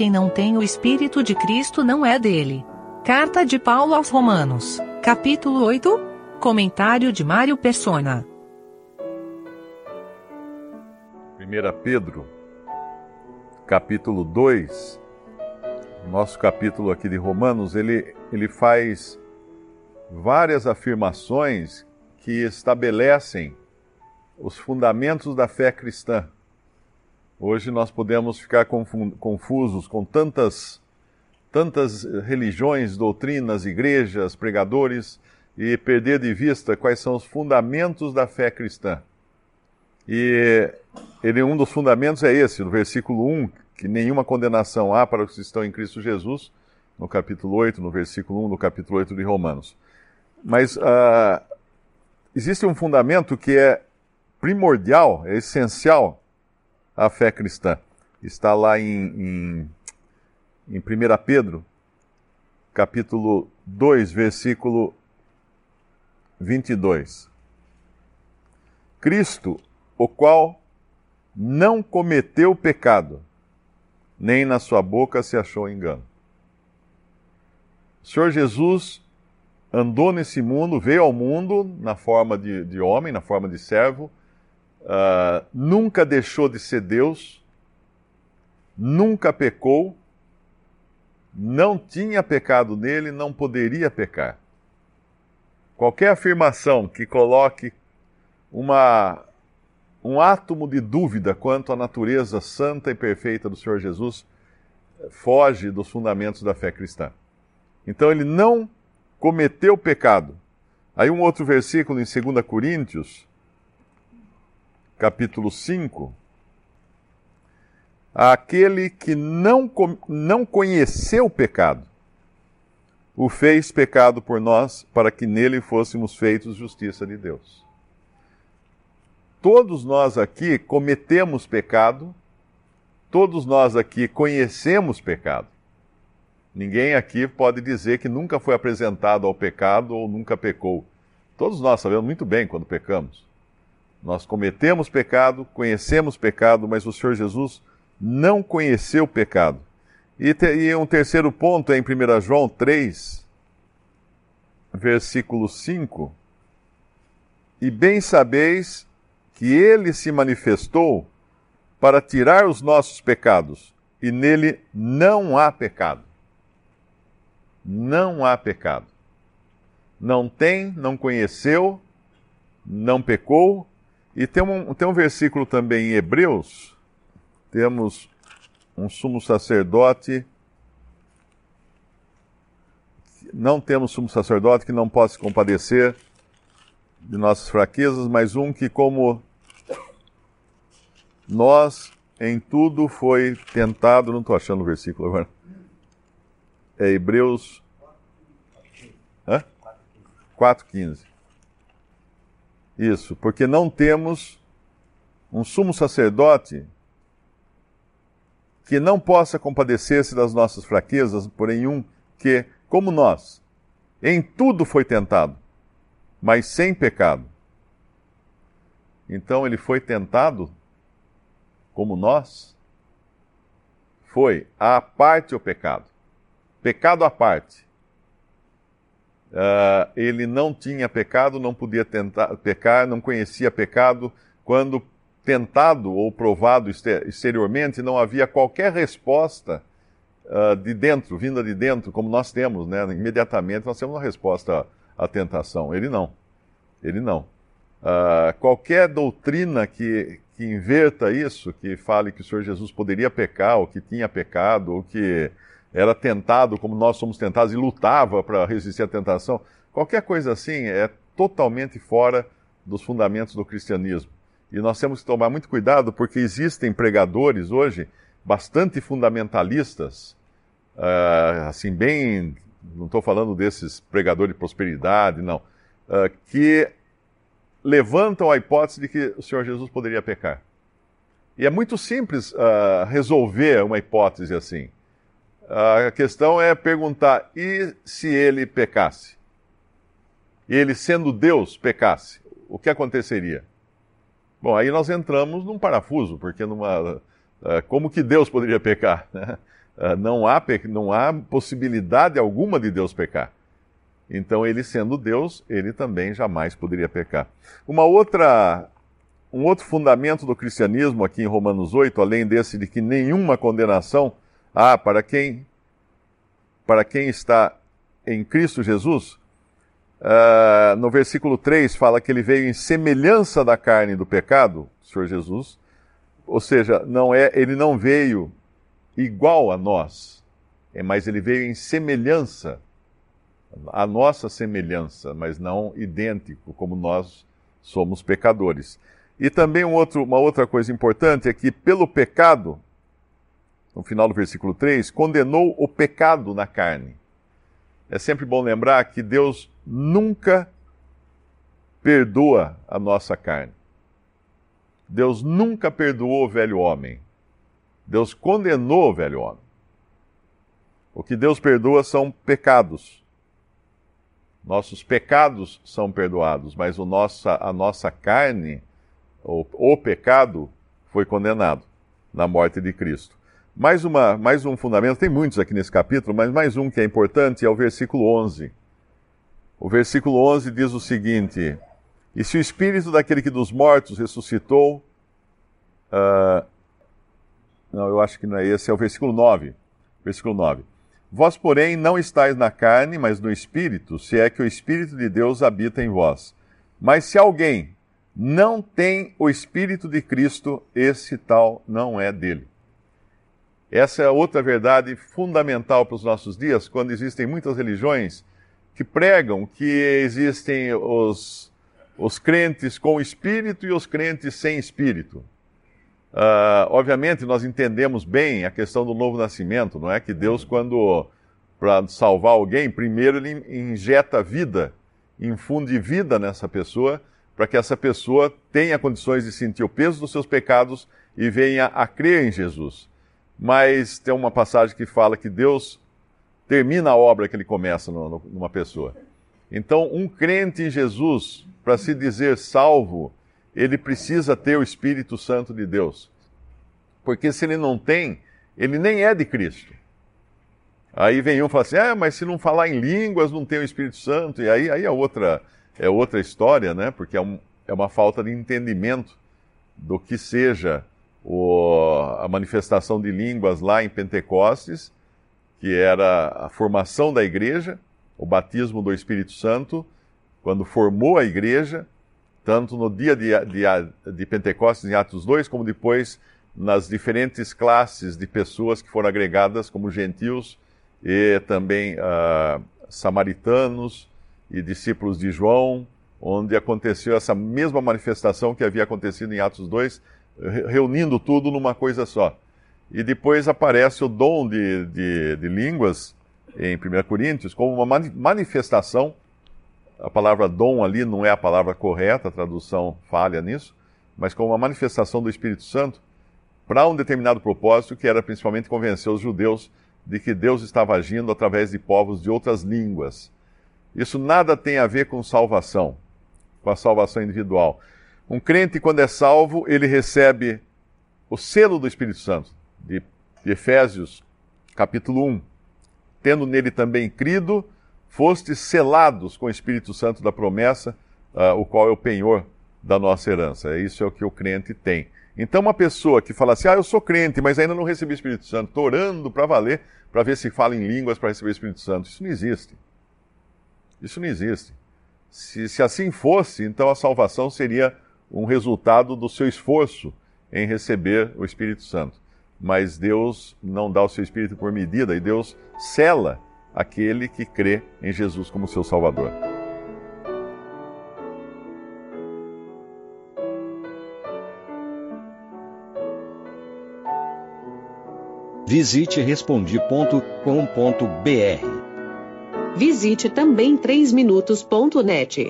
quem não tem o Espírito de Cristo não é dele. Carta de Paulo aos Romanos, capítulo 8. Comentário de Mário Persona. 1 Pedro, capítulo 2. Nosso capítulo aqui de Romanos, ele, ele faz várias afirmações que estabelecem os fundamentos da fé cristã. Hoje nós podemos ficar confusos com tantas, tantas religiões, doutrinas, igrejas, pregadores e perder de vista quais são os fundamentos da fé cristã. E ele, um dos fundamentos é esse, no versículo 1, que nenhuma condenação há para os que estão em Cristo Jesus, no capítulo 8, no versículo 1 do capítulo 8 de Romanos. Mas uh, existe um fundamento que é primordial, é essencial à fé cristã. Está lá em, em, em 1 Pedro, capítulo 2, versículo 22. Cristo, o qual não cometeu pecado, nem na sua boca se achou engano. O Senhor Jesus andou nesse mundo, veio ao mundo na forma de, de homem, na forma de servo, uh, nunca deixou de ser Deus, nunca pecou, não tinha pecado nele, não poderia pecar. Qualquer afirmação que coloque uma, um átomo de dúvida quanto à natureza santa e perfeita do Senhor Jesus foge dos fundamentos da fé cristã. Então ele não cometeu pecado. Aí um outro versículo em 2 Coríntios, capítulo 5, aquele que não, não conheceu o pecado, o fez pecado por nós, para que nele fôssemos feitos justiça de Deus. Todos nós aqui cometemos pecado, todos nós aqui conhecemos pecado. Ninguém aqui pode dizer que nunca foi apresentado ao pecado ou nunca pecou. Todos nós sabemos muito bem quando pecamos. Nós cometemos pecado, conhecemos pecado, mas o Senhor Jesus não conheceu pecado. E, te, e um terceiro ponto é em 1 João 3, versículo 5. E bem sabeis que ele se manifestou para tirar os nossos pecados, e nele não há pecado. Não há pecado. Não tem, não conheceu, não pecou, e tem um, tem um versículo também em Hebreus, temos um sumo sacerdote. Não temos sumo sacerdote que não possa se compadecer de nossas fraquezas, mas um que, como nós, em tudo foi tentado. Não estou achando o versículo agora. É Hebreus. Hã? 4,15. Isso, porque não temos um sumo sacerdote que não possa compadecer-se das nossas fraquezas, porém um que, como nós, em tudo foi tentado, mas sem pecado. Então ele foi tentado como nós? Foi à parte o pecado. Pecado à parte. Uh, ele não tinha pecado, não podia tentar, pecar, não conhecia pecado. Quando tentado ou provado exteriormente, não havia qualquer resposta uh, de dentro, vinda de dentro, como nós temos, né? Imediatamente nós temos uma resposta à, tentação. Ele não. Ele não. Uh, qualquer doutrina que, que inverta isso, que fale que o Senhor Jesus poderia pecar, ou que tinha pecado, ou que era tentado como nós somos tentados e lutava para resistir à tentação, qualquer coisa assim é totalmente fora dos fundamentos do cristianismo. E nós temos que tomar muito cuidado porque existem pregadores hoje bastante fundamentalistas, uh, assim, bem. Não estou falando desses pregadores de prosperidade, não, uh, que levantam a hipótese de que o Senhor Jesus poderia pecar. E é muito simples uh, resolver uma hipótese assim. A questão é perguntar: e se ele pecasse? Ele, sendo Deus, pecasse, o que aconteceria? Bom, aí nós entramos num parafuso, porque numa. Uh, como que Deus poderia pecar? Né? Uh, não, há, não há possibilidade alguma de Deus pecar. Então, ele sendo Deus, ele também jamais poderia pecar. Uma outra, um outro fundamento do cristianismo aqui em Romanos 8, além desse de que nenhuma condenação há para quem, para quem está em Cristo Jesus, uh, no versículo 3 fala que ele veio em semelhança da carne do pecado, Senhor Jesus, ou seja, não é, ele não veio igual a nós, é, mas ele veio em semelhança, a nossa semelhança, mas não idêntico, como nós somos pecadores. E também um outro, uma outra coisa importante é que, pelo pecado, no final do versículo 3, condenou o pecado na carne. É sempre bom lembrar que Deus nunca perdoa a nossa carne. Deus nunca perdoou o velho homem. Deus condenou o velho homem. O que Deus perdoa são pecados. Nossos pecados são perdoados, mas o nossa, a nossa carne, o, o pecado, foi condenado na morte de Cristo. Mais, uma, mais um fundamento, tem muitos aqui nesse capítulo, mas mais um que é importante é o versículo 11. O versículo 11 diz o seguinte: E se o espírito daquele que dos mortos ressuscitou. Uh, não, eu acho que não é esse, é o versículo 9. Versículo 9. Vós, porém, não estáis na carne, mas no espírito, se é que o espírito de Deus habita em vós. Mas se alguém não tem o espírito de Cristo, esse tal não é dele. Essa é outra verdade fundamental para os nossos dias, quando existem muitas religiões que pregam que existem os, os crentes com espírito e os crentes sem espírito. Uh, obviamente, nós entendemos bem a questão do novo nascimento, não é? Que Deus, quando para salvar alguém, primeiro ele injeta vida, infunde vida nessa pessoa, para que essa pessoa tenha condições de sentir o peso dos seus pecados e venha a crer em Jesus mas tem uma passagem que fala que Deus termina a obra que ele começa numa pessoa. Então, um crente em Jesus, para se dizer salvo, ele precisa ter o Espírito Santo de Deus. Porque se ele não tem, ele nem é de Cristo. Aí vem um e fala assim: ah, mas se não falar em línguas, não tem o Espírito Santo. E aí, aí é, outra, é outra história, né? Porque é, um, é uma falta de entendimento do que seja o, a manifestação de línguas lá em Pentecostes, que era a formação da igreja, o batismo do Espírito Santo, quando formou a igreja, tanto no dia de, de, de Pentecostes em Atos 2, como depois nas diferentes classes de pessoas que foram agregadas como gentios e também uh, samaritanos e discípulos de João, onde aconteceu essa mesma manifestação que havia acontecido em Atos 2, reunindo tudo numa coisa só. E depois aparece o dom de, de, de línguas em 1 Coríntios como uma manifestação. A palavra dom ali não é a palavra correta, a tradução falha nisso, mas como uma manifestação do Espírito Santo para um determinado propósito, que era principalmente convencer os judeus de que Deus estava agindo através de povos de outras línguas. Isso nada tem a ver com salvação, com a salvação individual. Um crente, quando é salvo, ele recebe o selo do Espírito Santo, de, Efésios, capítulo 1. Tendo nele também crido, fostes selados com o Espírito Santo da promessa, uh, o qual é o penhor da nossa herança. Isso é o que o crente tem. Então, uma pessoa que fala assim, ah, eu sou crente, mas ainda não recebi o Espírito Santo, estou orando para valer, para ver se fala em línguas para receber o Espírito Santo. Isso não existe. Isso não existe. Se, se assim fosse, então a salvação seria um resultado do seu esforço em receber o Espírito Santo. Mas Deus não dá o seu Espírito por medida e Deus cela aquele que crê em Jesus como seu Salvador. Visite respondi.com.br. Visite também 3minutos.net.